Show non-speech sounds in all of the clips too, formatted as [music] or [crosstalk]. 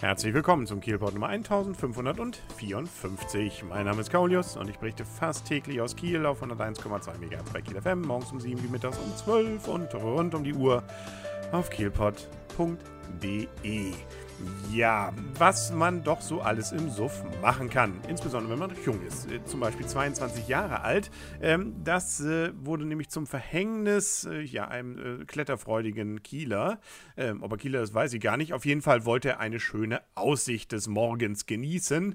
Herzlich willkommen zum Kielport Nummer 1554. Mein Name ist Kaulius und ich berichte fast täglich aus Kiel auf 101,2 MHz bei Kiel FM, morgens um 7 wie mittags um 12 und rund um die Uhr auf kielpot.de. Ja, was man doch so alles im Suff machen kann. Insbesondere wenn man noch jung ist. Äh, zum Beispiel 22 Jahre alt. Ähm, das äh, wurde nämlich zum Verhängnis äh, ja, einem kletterfreudigen Kieler. Ähm, ob er Kieler ist, weiß ich gar nicht. Auf jeden Fall wollte er eine schöne Aussicht des Morgens genießen.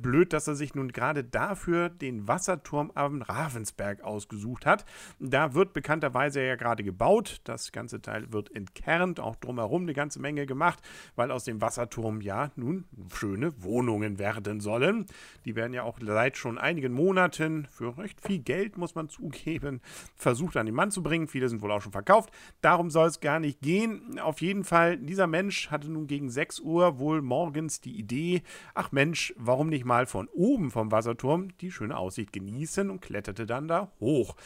blöd, dass er sich nun gerade dafür den Wasserturm am Ravensberg ausgesucht hat. Da wird bekannterweise ja gerade gebaut. Das ganze Teil wird entkernt, auch drumherum eine ganze Menge gemacht, weil aus dem Wasserturm ja nun schöne Wohnungen werden sollen. Die werden ja auch seit schon einigen Monaten für recht viel Geld, muss man zugeben, versucht an den Mann zu bringen. Viele sind wohl auch schon verkauft. Darum soll es gar nicht gehen. Auf jeden Fall, dieser Mensch hatte nun gegen 6 Uhr wohl morgens die Idee, ach Mensch, warum nicht mal von oben vom Wasserturm die schöne Aussicht genießen und kletterte dann da hoch.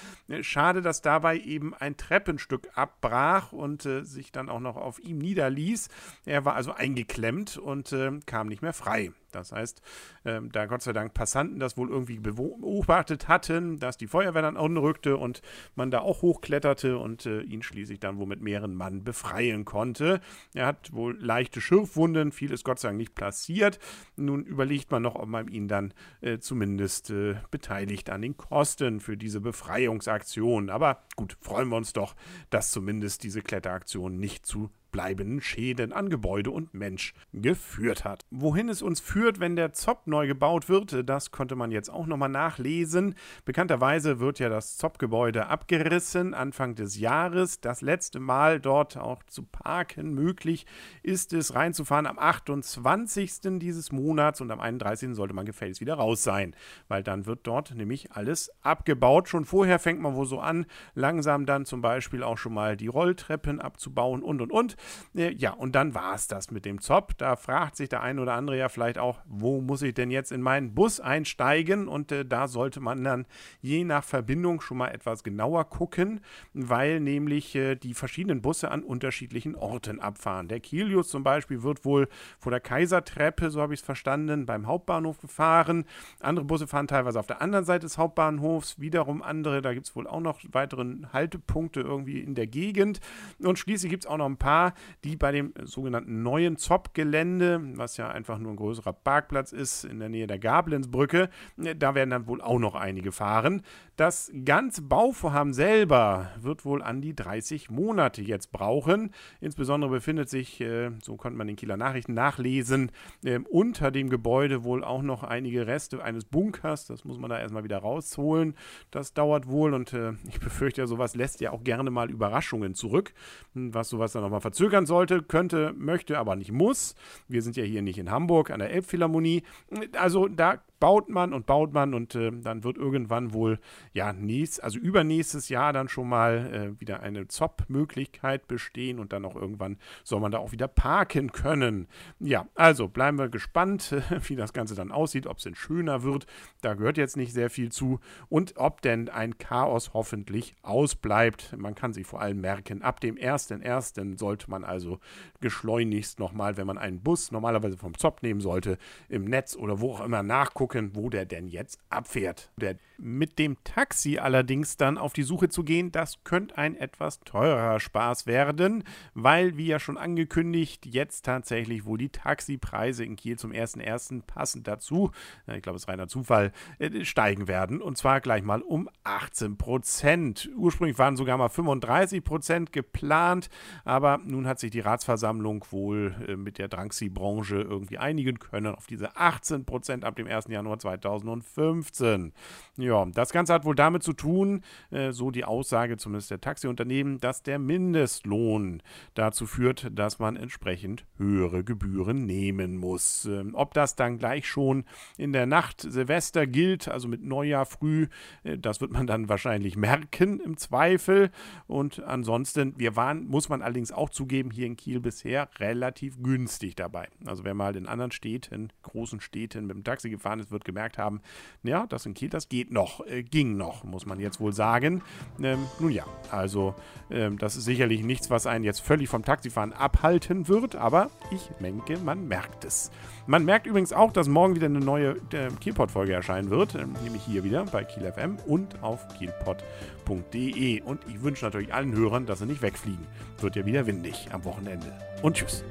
Schade, dass dabei eben ein Treppenstück abbrach und äh, sich dann auch noch auf ihm niederließ. Er war also eingegangen geklemmt und äh, kam nicht mehr frei. Das heißt, ähm, da Gott sei Dank Passanten das wohl irgendwie beobachtet hatten, dass die Feuerwehr dann anrückte und man da auch hochkletterte und äh, ihn schließlich dann wohl mit mehreren Mann befreien konnte. Er hat wohl leichte Schürfwunden, viel ist Gott sei Dank nicht passiert. Nun überlegt man noch, ob man ihn dann äh, zumindest äh, beteiligt an den Kosten für diese Befreiungsaktion. Aber gut, freuen wir uns doch, dass zumindest diese Kletteraktion nicht zu bleibenden Schäden an Gebäude und Mensch geführt hat. Wohin es uns führt, wenn der Zopp neu gebaut wird, das konnte man jetzt auch nochmal nachlesen. Bekannterweise wird ja das Zopp-Gebäude abgerissen Anfang des Jahres. Das letzte Mal dort auch zu parken möglich ist es reinzufahren am 28. dieses Monats und am 31. sollte man gefälligst wieder raus sein, weil dann wird dort nämlich alles abgebaut. Schon vorher fängt man wohl so an, langsam dann zum Beispiel auch schon mal die Rolltreppen abzubauen und und und. Äh, ja, und dann war es das mit dem Zop. Da fragt sich der ein oder andere ja vielleicht auch, wo muss ich denn jetzt in meinen Bus einsteigen? Und äh, da sollte man dann je nach Verbindung schon mal etwas genauer gucken, weil nämlich äh, die verschiedenen Busse an unterschiedlichen Orten abfahren. Der Kilius zum Beispiel wird wohl vor der Kaisertreppe, so habe ich es verstanden, beim Hauptbahnhof gefahren. Andere Busse fahren teilweise auf der anderen Seite des Hauptbahnhofs, wiederum andere, da gibt es wohl auch noch weitere Haltepunkte irgendwie in der Gegend. Und schließlich gibt es auch noch ein paar die bei dem sogenannten neuen Zopp-Gelände, was ja einfach nur ein größerer Parkplatz ist, in der Nähe der Gablenzbrücke, da werden dann wohl auch noch einige fahren. Das ganze Bauvorhaben selber wird wohl an die 30 Monate jetzt brauchen. Insbesondere befindet sich, äh, so konnte man den Kieler Nachrichten nachlesen, äh, unter dem Gebäude wohl auch noch einige Reste eines Bunkers. Das muss man da erstmal wieder rausholen. Das dauert wohl und äh, ich befürchte sowas lässt ja auch gerne mal Überraschungen zurück. Hm, was sowas dann nochmal verzögern sollte, könnte, möchte, aber nicht muss. Wir sind ja hier nicht in Hamburg an der Elbphilharmonie. Also da baut man und baut man und äh, dann wird irgendwann wohl, ja, nächst, also übernächstes Jahr dann schon mal äh, wieder eine ZOP-Möglichkeit bestehen und dann auch irgendwann soll man da auch wieder parken können. Ja, also bleiben wir gespannt, [laughs] wie das Ganze dann aussieht, ob es denn schöner wird. Da gehört jetzt nicht sehr viel zu und ob denn ein Chaos hoffentlich ausbleibt. Man kann sich vor allem merken, ab dem 1.1. sollte man also geschleunigst nochmal, wenn man einen Bus normalerweise vom ZOP nehmen sollte, im Netz oder wo auch immer nachgucken gucken, wo der denn jetzt abfährt. Der, mit dem Taxi allerdings dann auf die Suche zu gehen, das könnte ein etwas teurer Spaß werden, weil, wie ja schon angekündigt, jetzt tatsächlich wohl die Taxipreise in Kiel zum 1.1. passend dazu, ich glaube, es ist reiner Zufall, äh, steigen werden. Und zwar gleich mal um 18 Prozent. Ursprünglich waren sogar mal 35 Prozent geplant, aber nun hat sich die Ratsversammlung wohl äh, mit der Drangsy-Branche irgendwie einigen können auf diese 18 Prozent ab dem 1. Januar Januar 2015. Ja, das Ganze hat wohl damit zu tun, äh, so die Aussage zumindest der Taxiunternehmen, dass der Mindestlohn dazu führt, dass man entsprechend höhere Gebühren nehmen muss. Ähm, ob das dann gleich schon in der Nacht Silvester gilt, also mit Neujahr früh, äh, das wird man dann wahrscheinlich merken im Zweifel. Und ansonsten, wir waren, muss man allerdings auch zugeben, hier in Kiel bisher relativ günstig dabei. Also wer mal in anderen Städten, großen Städten mit dem Taxi gefahren ist, wird gemerkt haben, ja, das in Kiel, das geht noch, äh, ging noch, muss man jetzt wohl sagen. Ähm, nun ja, also ähm, das ist sicherlich nichts, was einen jetzt völlig vom Taxifahren abhalten wird, aber ich denke, man merkt es. Man merkt übrigens auch, dass morgen wieder eine neue äh, Kielpot-Folge erscheinen wird, äh, nämlich hier wieder bei Kiel FM und auf kielpot.de. Und ich wünsche natürlich allen Hörern, dass sie nicht wegfliegen. Wird ja wieder windig am Wochenende. Und tschüss.